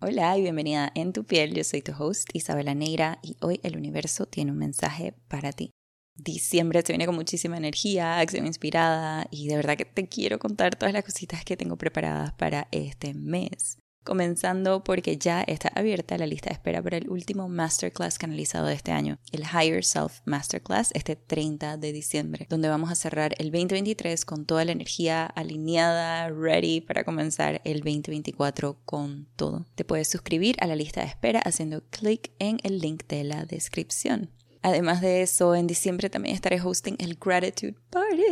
Hola y bienvenida en tu piel. Yo soy tu host Isabela Neira y hoy el universo tiene un mensaje para ti. Diciembre se viene con muchísima energía, acción inspirada y de verdad que te quiero contar todas las cositas que tengo preparadas para este mes comenzando porque ya está abierta la lista de espera para el último masterclass canalizado de este año, el Higher Self Masterclass, este 30 de diciembre, donde vamos a cerrar el 2023 con toda la energía alineada, ready para comenzar el 2024 con todo. Te puedes suscribir a la lista de espera haciendo clic en el link de la descripción. Además de eso, en diciembre también estaré hosting el Gratitude Party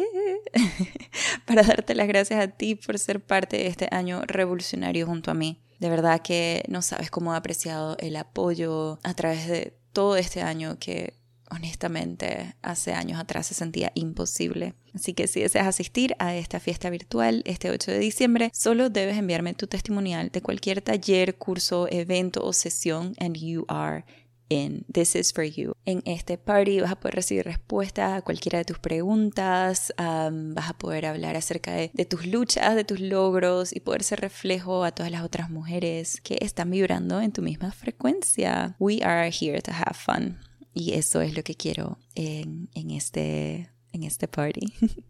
para darte las gracias a ti por ser parte de este año revolucionario junto a mí. De verdad que no sabes cómo he apreciado el apoyo a través de todo este año que honestamente hace años atrás se sentía imposible. Así que si deseas asistir a esta fiesta virtual este 8 de diciembre, solo debes enviarme tu testimonial de cualquier taller, curso, evento o sesión and you are en This is for You. En este party vas a poder recibir respuestas a cualquiera de tus preguntas, vas a poder hablar acerca de, de, tus luchas, de tus logros y poder ser reflejo a todas las otras mujeres que están vibrando en tu misma frecuencia. We are here to have fun. Y eso es lo que quiero en, en este, en este party.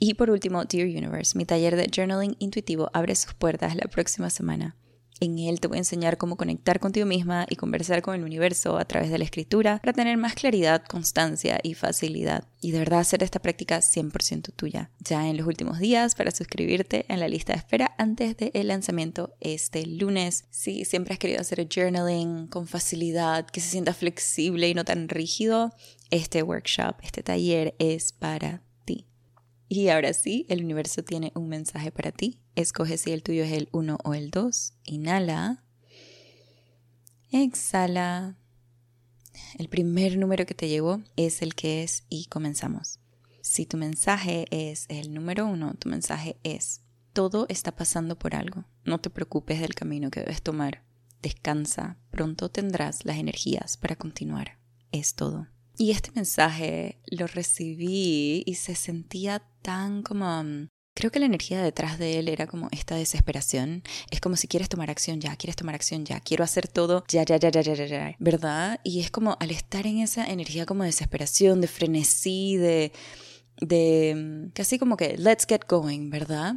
y por último, Dear Universe, mi taller de journaling intuitivo abre sus puertas la próxima semana. En él te voy a enseñar cómo conectar contigo misma y conversar con el universo a través de la escritura para tener más claridad, constancia y facilidad. Y de verdad hacer esta práctica 100% tuya. Ya en los últimos días para suscribirte en la lista de espera antes del lanzamiento este lunes. Si siempre has querido hacer journaling con facilidad, que se sienta flexible y no tan rígido, este workshop, este taller es para y ahora sí, el universo tiene un mensaje para ti. Escoge si el tuyo es el 1 o el 2. Inhala. Exhala. El primer número que te llevo es el que es y comenzamos. Si tu mensaje es el número 1, tu mensaje es, todo está pasando por algo. No te preocupes del camino que debes tomar. Descansa, pronto tendrás las energías para continuar. Es todo. Y este mensaje lo recibí y se sentía tan como... Creo que la energía detrás de él era como esta desesperación. Es como si quieres tomar acción ya, quieres tomar acción ya, quiero hacer todo ya, ya, ya, ya, ya, ya, ya, ¿verdad? Y es como al estar en esa energía como de desesperación, de frenesí, de, de mm, casi como que let's get going, ¿verdad?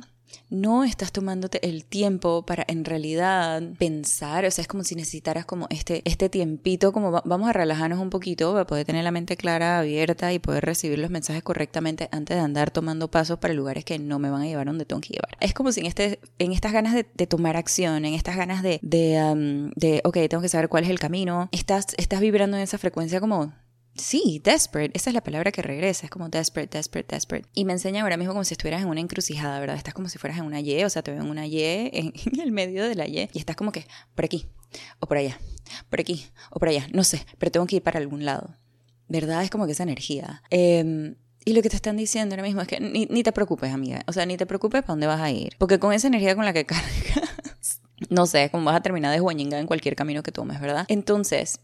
No estás tomándote el tiempo para en realidad pensar, o sea, es como si necesitaras como este, este tiempito, como vamos a relajarnos un poquito para poder tener la mente clara, abierta y poder recibir los mensajes correctamente antes de andar tomando pasos para lugares que no me van a llevar donde tengo que llevar. Es como si en, este, en estas ganas de, tomar acción, en estas ganas de, de, de, ok, tengo que saber cuál es el camino, estás, estás vibrando en esa frecuencia como Sí, desperate, esa es la palabra que regresa, es como desperate, desperate, desperate. Y me enseña ahora mismo como si estuvieras en una encrucijada, ¿verdad? Estás como si fueras en una Y, o sea, te veo en una Y, en, el medio de la Y, y estás como que por aquí, o por allá, por aquí, o por allá, no sé, pero tengo que ir para algún lado. ¿Verdad? Es como que esa energía. Em, y lo que te están diciendo ahora mismo es que ni, te preocupes, amiga. O sea, ni te preocupes para dónde vas a ir. Porque con esa energía con la que cargas, no sé, como vas a terminar de en cualquier camino que tomes, ¿verdad? Entonces,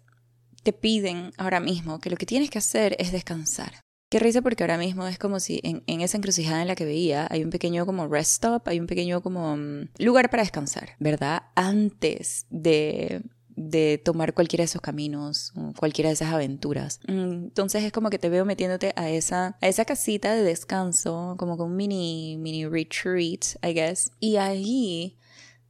te piden ahora mismo que lo que tienes que hacer es descansar. Qué risa porque ahora mismo es como si en, esa encrucijada en la que veía hay un pequeño como rest stop, hay un pequeño como mm, lugar para descansar, ¿verdad? Antes de, de tomar cualquiera de esos caminos, cualquiera de esas aventuras. Mm, entonces es como que te veo metiéndote a esa, a esa casita de descanso, como con un mini, mini retreat, I guess. Y ahí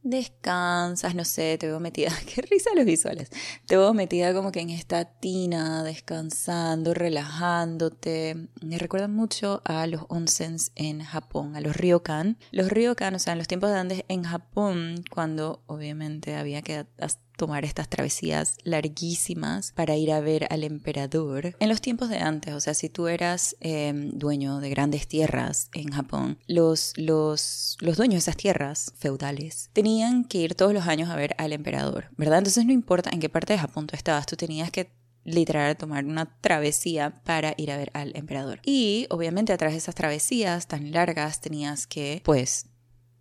descansas, no sé, te veo metida, qué risa los visuales, te veo metida como que en esta tina, descansando, relajándote. Me recuerda mucho a los onsens en Japón, a los ryokan. Los ryokan, o sea, en los tiempos de antes en Japón, cuando obviamente había que tomar estas travesías larguísimas para ir a ver al emperador. En los tiempos de antes, o sea, si tú eras em, dueño de grandes tierras en Japón, los, los, los dueños de esas tierras feudales tenían que ir todos los años a ver al emperador, ¿verdad? Entonces no importa en qué parte de Japón tú estabas, tú tenías que literal tomar una travesía para ir a ver al emperador. Y obviamente a través de esas travesías tan largas tenías que pues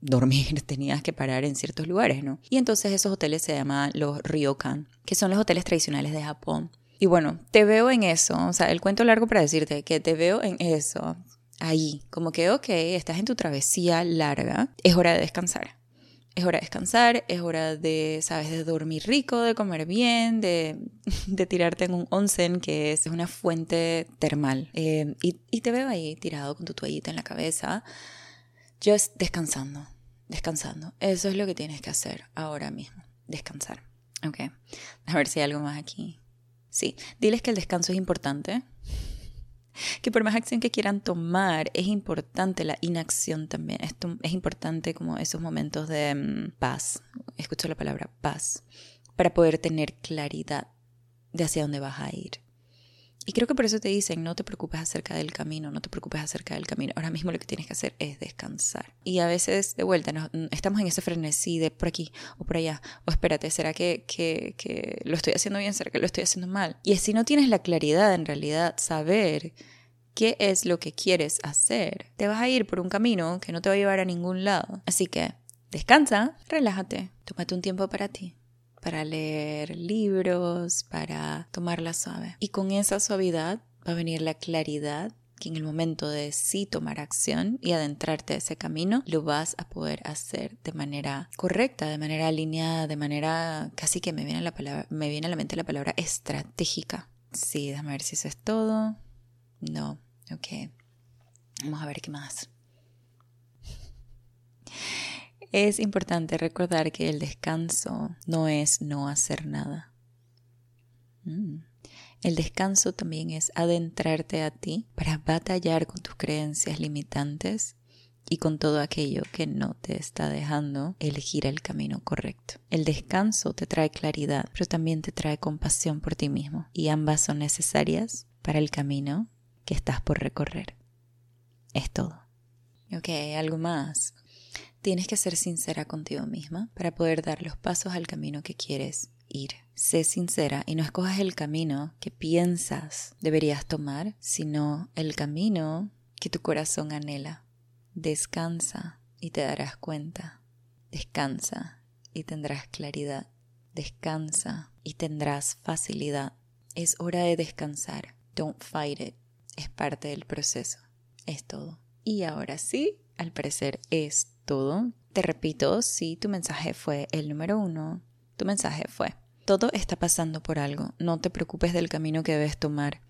dormir, tenías que parar en ciertos lugares, ¿no? Y entonces esos hoteles se llaman los ryokan, que son los hoteles tradicionales de Japón. Y bueno, te veo en eso, o sea, el cuento largo para decirte que te veo en eso, ahí, como que, ok, estás en tu travesía larga, es hora de descansar. es hora de descansar, es hora de, sabes, de dormir rico, de comer bien, de, de tirarte en un onsen que es una fuente termal. Eh, y, y, te veo ahí tirado con tu toallita en la cabeza, just descansando, descansando. Eso es lo que tienes que hacer ahora mismo, descansar. Ok, a ver si hay algo más aquí. Sí, diles que el descanso es importante, que por más acción que quieran tomar, es importante la inacción también. Esto es importante como esos momentos de mm, paz. Escucho la palabra paz. Para poder tener claridad de hacia dónde vas a ir. Y creo que por eso te dicen, no te preocupes acerca del camino, no te preocupes acerca del camino. Ahora mismo lo que tienes que hacer es descansar. Y a veces, de vuelta, mm, estamos en ese frenesí de por aquí o por allá. O espérate, ¿será que, que, que lo estoy haciendo bien? ¿Será que lo estoy haciendo mal? Y si no tienes la claridad, en realidad, saber qué es lo que quieres hacer, te vas a ir por un camino que no te va a llevar a ningún lado. Así que descansa, relájate, tómate un tiempo para ti para leer libros, para tomarla suave. Y con esa suavidad va a venir la claridad que en el momento de sí tomar acción y adentrarte a ese camino, lo vas a poder hacer de manera correcta, de manera alineada, de manera casi que me viene, la palabra, me viene a la mente la palabra estratégica. Sí, déjame ver si eso es todo. No, ok. Vamos a ver qué más. Es importante recordar que el descanso no es no hacer nada. Mm. El descanso también es adentrarte a ti para batallar con tus creencias limitantes y con todo aquello que no te está dejando elegir el camino correcto. El descanso te trae claridad, pero también te trae compasión por ti mismo y ambas son necesarias para el camino que estás por recorrer. Es todo. Ok, algo más. Tienes que ser sincera contigo misma para poder dar los pasos al camino que quieres ir. Sé sincera y no escojas el camino que piensas deberías tomar, sino el camino que tu corazón anhela. Descansa y te darás cuenta. Descansa y tendrás claridad. Descansa y tendrás facilidad. Es hora de descansar. Don't fight it. Es parte del proceso. Es todo. Y ahora sí, al parecer es Te repito, si tu mensaje fue el número uno, tu mensaje fue, todo está pasando por algo, no te preocupes del camino que debes tomar,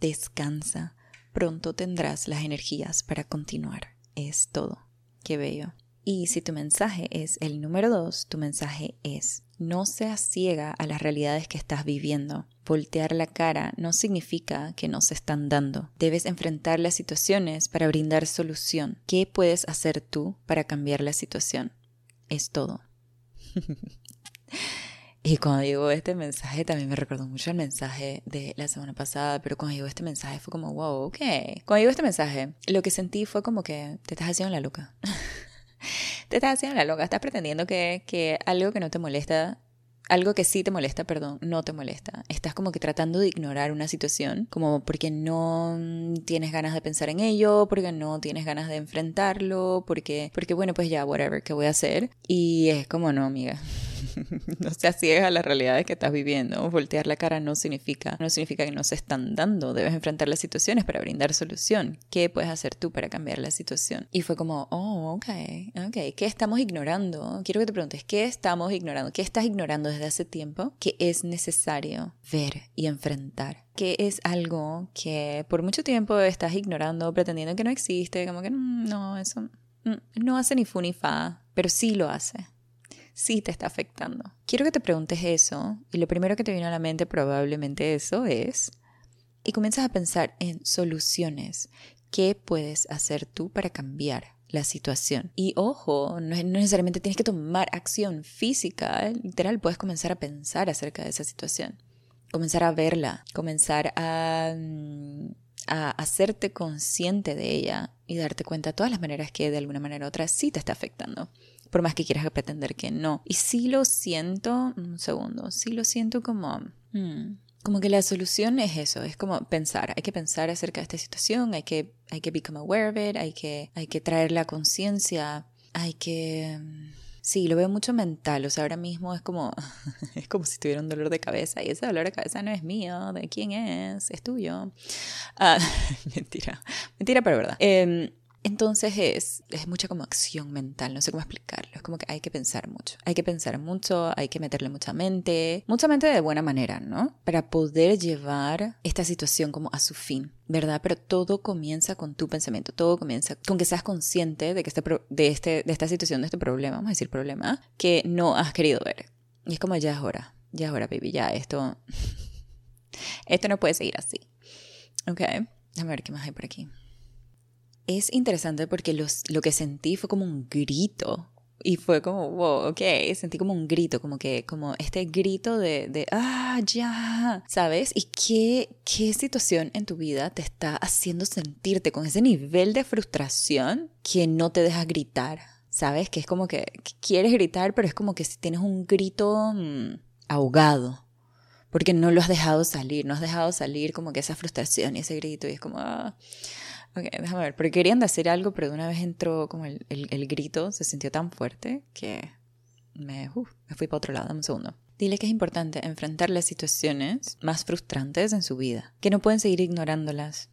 descansa, pronto tendrás las energías para continuar. Es todo. Qué bello. Y si tu mensaje es el número dos, tu mensaje es, no seas ciega a las realidades que estás viviendo. Voltear la cara no significa que no se están dando. Debes enfrentar las situaciones para brindar solución. ¿Qué puedes hacer tú para cambiar la situación? Es todo. y cuando llegó este mensaje también me recordó mucho el mensaje de la semana pasada, pero cuando llegó este mensaje fue como, wow, ok. Cuando llegó este mensaje, lo que sentí fue como que te estás haciendo la loca. te estás haciendo la loca, estás pretendiendo que, que algo que no te molesta algo que sí te molesta, perdón, no te molesta. Estás como que tratando de ignorar una situación, como porque no tienes ganas de pensar en ello, porque no tienes ganas de enfrentarlo, porque, porque bueno, pues ya, whatever, ¿qué voy a hacer? Y es como, no, amiga. no seas ciega a las realidades que estás viviendo. Voltear la cara no significa, no significa que no se están dando. Debes enfrentar las situaciones para brindar solución. ¿Qué puedes hacer tú para cambiar la situación? Y fue como, oh, ok, ok. ¿Qué estamos ignorando? Quiero que te preguntes, ¿qué estamos ignorando? ¿Qué estás ignorando desde hace tiempo que es necesario ver y enfrentar? que es algo que por mucho tiempo estás ignorando, pretendiendo que no existe, como que mm, no, eso mm, no hace ni fu ni fa, pero sí lo hace sí te está afectando. Quiero que te preguntes eso y lo primero que te viene a la mente probablemente eso es y comienzas a pensar en soluciones. ¿Qué puedes hacer tú para cambiar la situación? Y ojo, no, necesariamente tienes que tomar acción física, literal, puedes comenzar a pensar acerca de esa situación, comenzar a verla, comenzar a, mm, a hacerte consciente de ella y darte cuenta de todas las maneras que de alguna manera u otra sí te está afectando por más que quieras pretender que no. Y sí lo siento, un segundo, sí lo siento como... Hmm, como que la solución es eso, es como pensar, hay que pensar acerca de esta situación, hay que, hay que become aware of it, hay que, hay que traer la conciencia, hay que... Sí, lo veo mucho mental, o sea, ahora mismo es como, es como si tuviera un dolor de cabeza y ese dolor de cabeza no es mío, ¿de quién es? Es tuyo. Ah, mentira, mentira, pero verdad. Em, Entonces es, es mucha como acción mental, no sé cómo explicarlo. Es como que hay que pensar mucho. Hay que pensar mucho, hay que meterle mucha mente, mucha mente de buena manera, ¿no? Para poder llevar esta situación como a su fin, ¿verdad? Pero todo comienza con tu pensamiento, todo comienza con que seas consciente de, que este, de, este, de esta situación, de este problema, vamos a decir problema, que no has querido ver. Y es como ya es hora, ya es hora, baby, ya esto, esto no puede seguir así. Ok, déjame ver qué más hay por aquí. Es interesante porque lo que sentí fue como un grito. Y fue como, wow, ok, sentí como un grito, como que, como este grito de, de ah, ya, ¿sabes? ¿Y qué, qué situación en tu vida te está haciendo sentirte con ese nivel de frustración que no te deja gritar? ¿Sabes? Que es como que, quieres gritar, pero es como que si tienes un grito mm, ahogado, porque no lo has dejado salir, no has dejado salir como que esa frustración y ese grito y es como, ah, Ok, déjame ver, porque querían decir algo, pero de una vez entró como el, el, grito, se sintió tan fuerte que me, me fui para otro lado, dame un segundo. Dile que es importante enfrentar las situaciones más frustrantes en su vida, que no pueden seguir ignorándolas,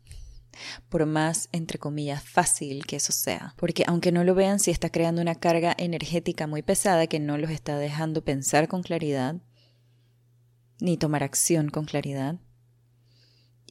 por más, entre comillas, fácil que eso sea. Porque aunque no lo vean, si está creando una carga energética muy pesada que no los está dejando pensar con claridad, ni tomar acción con claridad,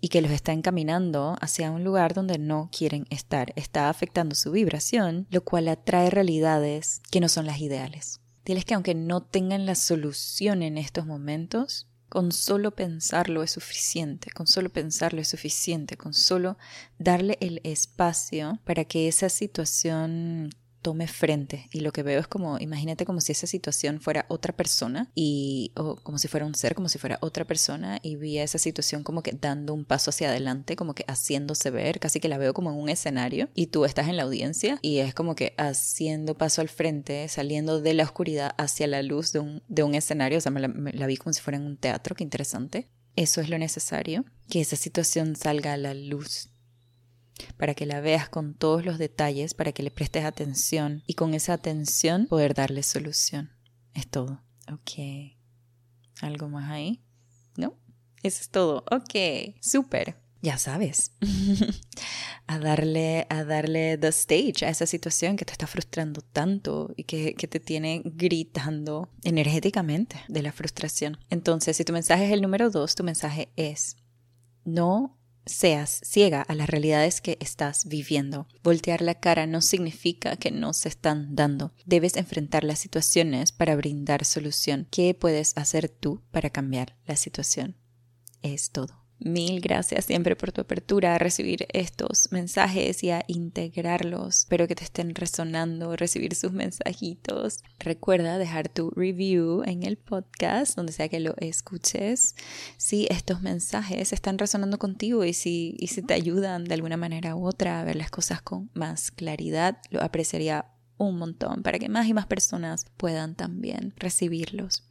y que los está encaminando hacia un lugar donde no quieren estar. Está afectando su vibración, lo cual atrae realidades que no son las ideales. Diles que aunque no tengan la solución en estos momentos, con solo pensarlo es suficiente, con solo pensarlo es suficiente, con solo darle el espacio para que esa situación tome frente. Y lo que veo es como, imagínate como si esa situación fuera otra persona y, o como si fuera un ser, como si fuera otra persona y vi esa situación como que dando un paso hacia adelante, como que haciéndose ver, casi que la veo como en un escenario y tú estás en la audiencia y es como que haciendo paso al frente, saliendo de la oscuridad hacia la luz de un, de un escenario, o sea, me la, me la vi como si fuera en un teatro, qué interesante. Eso es lo necesario, que esa situación salga a la luz para que la veas con todos los detalles, para que le prestes atención y con esa atención poder darle solución. Es todo. Ok. ¿Algo más ahí? ¿No? Eso es todo. Ok. Súper. Ya sabes. a darle, a darle the stage a esa situación que te está frustrando tanto y que, que te tiene gritando energéticamente de la frustración. Entonces, si tu mensaje es el número dos, tu mensaje es no seas ciega a las realidades que estás viviendo. Voltear la cara no significa que no se están dando. Debes enfrentar las situaciones para brindar solución. ¿Qué puedes hacer tú para cambiar la situación? Es todo. Mil gracias siempre por tu apertura a recibir estos mensajes y a integrarlos. Espero que te estén resonando, recibir sus mensajitos. Recuerda dejar tu review en el podcast, donde sea que lo escuches. Si estos mensajes están resonando contigo y si, y si te ayudan de alguna manera u otra a ver las cosas con más claridad, lo apreciaría un montón para que más y más personas puedan también recibirlos.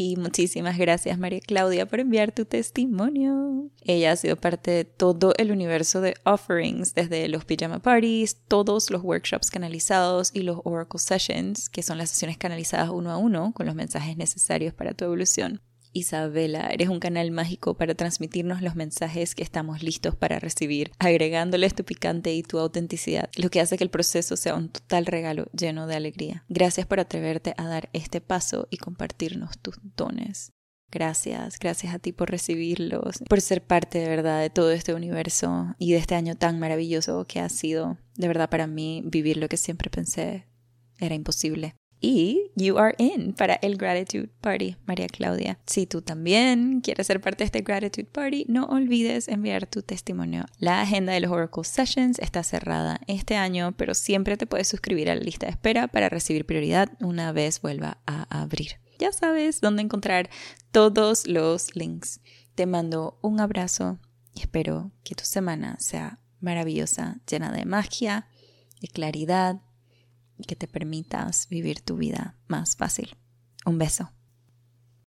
Y muchísimas gracias María Claudia por enviar tu testimonio. Ella ha sido parte de todo el universo de offerings, desde los pijama parties, todos los workshops canalizados y los Oracle Sessions, que son las sesiones canalizadas uno a uno con los mensajes necesarios para tu evolución. Isabela, eres un canal mágico para transmitirnos los mensajes que estamos listos para recibir, agregándoles tu picante y tu autenticidad, lo que hace que el proceso sea un total regalo lleno de alegría. Gracias por atreverte a dar este paso y compartirnos tus dones. Gracias, gracias a ti por recibirlos, por ser parte de verdad de todo este universo y de este año tan maravilloso que ha sido. De verdad para mí vivir lo que siempre pensé era imposible y you are in para el Gratitude Party, María Claudia. Si tú también quieres ser parte de este Gratitude Party, no olvides enviar tu testimonio. La agenda de los Oracle Sessions está cerrada este año, pero siempre te puedes suscribir a la lista de espera para recibir prioridad una vez vuelva a abrir. Ya sabes dónde encontrar todos los links. Te mando un abrazo y espero que tu semana sea maravillosa, llena de magia, de claridad y que te permitas vivir tu vida más fácil. Un beso.